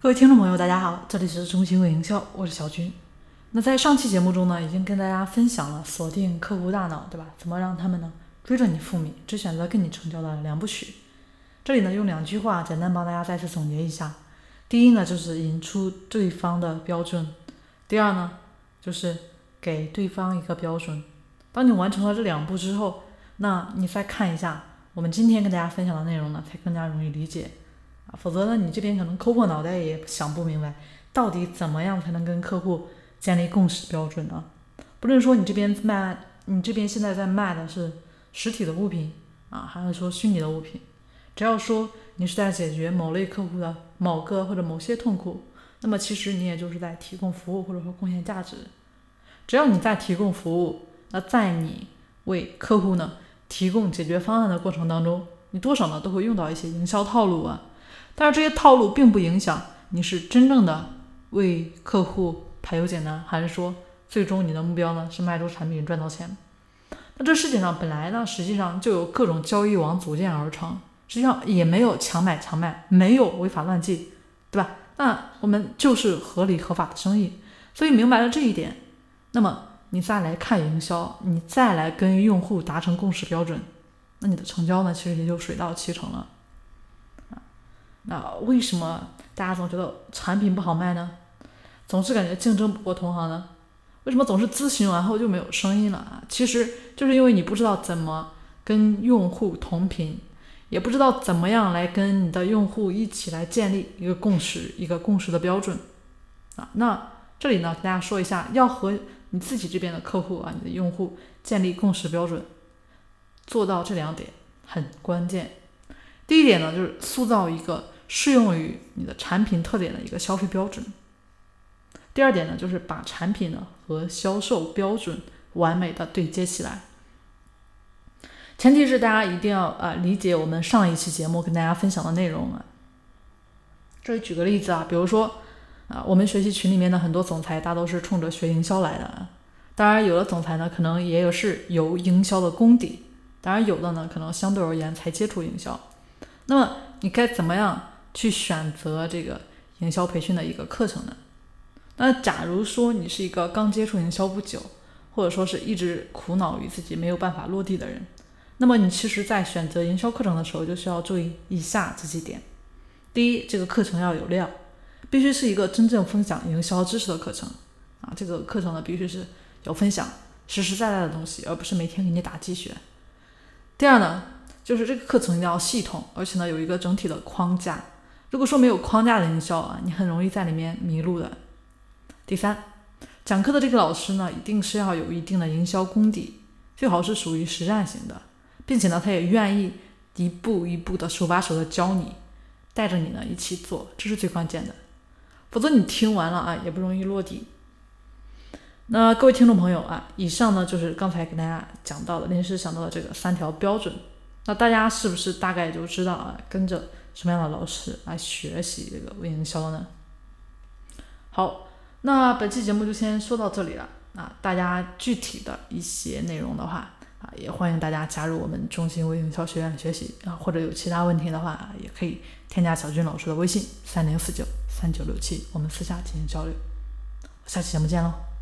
各位听众朋友，大家好，这里是中心微营销，我是小军。那在上期节目中呢，已经跟大家分享了锁定客户大脑，对吧？怎么让他们呢追着你赴米，只选择跟你成交的两部曲。这里呢，用两句话简单帮大家再次总结一下。第一呢，就是引出对方的标准；第二呢，就是给对方一个标准。当你完成了这两步之后，那你再看一下我们今天跟大家分享的内容呢，才更加容易理解。否则呢，你这边可能抠破脑袋也想不明白，到底怎么样才能跟客户建立共识标准呢？不论说你这边卖，你这边现在在卖的是实体的物品啊，还是说虚拟的物品，只要说你是在解决某类客户的某个或者某些痛苦，那么其实你也就是在提供服务或者说贡献价值。只要你在提供服务，那在你为客户呢提供解决方案的过程当中，你多少呢都会用到一些营销套路啊。但是这些套路并不影响你是真正的为客户排忧解难，还是说最终你的目标呢是卖出产品赚到钱？那这世界上本来呢实际上就有各种交易网组建而成，实际上也没有强买强卖，没有违法乱纪，对吧？那我们就是合理合法的生意。所以明白了这一点，那么你再来看营销，你再来跟用户达成共识标准，那你的成交呢其实也就水到渠成了。那为什么大家总觉得产品不好卖呢？总是感觉竞争不过同行呢？为什么总是咨询完后就没有声音了啊？其实就是因为你不知道怎么跟用户同频，也不知道怎么样来跟你的用户一起来建立一个共识，一个共识的标准啊。那这里呢，跟大家说一下，要和你自己这边的客户啊，你的用户建立共识标准，做到这两点很关键。第一点呢，就是塑造一个。适用于你的产品特点的一个消费标准。第二点呢，就是把产品呢和销售标准完美的对接起来。前提是大家一定要啊理解我们上一期节目跟大家分享的内容啊。这里举个例子啊，比如说啊，我们学习群里面的很多总裁大都是冲着学营销来的。当然，有的总裁呢可能也有是有营销的功底，当然有的呢可能相对而言才接触营销。那么你该怎么样？去选择这个营销培训的一个课程呢？那假如说你是一个刚接触营销不久，或者说是一直苦恼于自己没有办法落地的人，那么你其实，在选择营销课程的时候，就需要注意以下这几点：第一，这个课程要有料，必须是一个真正分享营销知识的课程啊。这个课程呢，必须是有分享、实实在在的东西，而不是每天给你打鸡血。第二呢，就是这个课程一定要系统，而且呢，有一个整体的框架。如果说没有框架的营销啊，你很容易在里面迷路的。第三，讲课的这个老师呢，一定是要有一定的营销功底，最好是属于实战型的，并且呢，他也愿意一步一步的手把手的教你，带着你呢一起做，这是最关键的。否则你听完了啊，也不容易落地。那各位听众朋友啊，以上呢就是刚才给大家讲到的临时想到的这个三条标准。那大家是不是大概就知道啊？跟着。什么样的老师来学习这个微营销呢？好，那本期节目就先说到这里了。啊，大家具体的一些内容的话，啊，也欢迎大家加入我们中心微营销学院学习啊，或者有其他问题的话，也可以添加小军老师的微信三零四九三九六七，我们私下进行交流。下期节目见喽。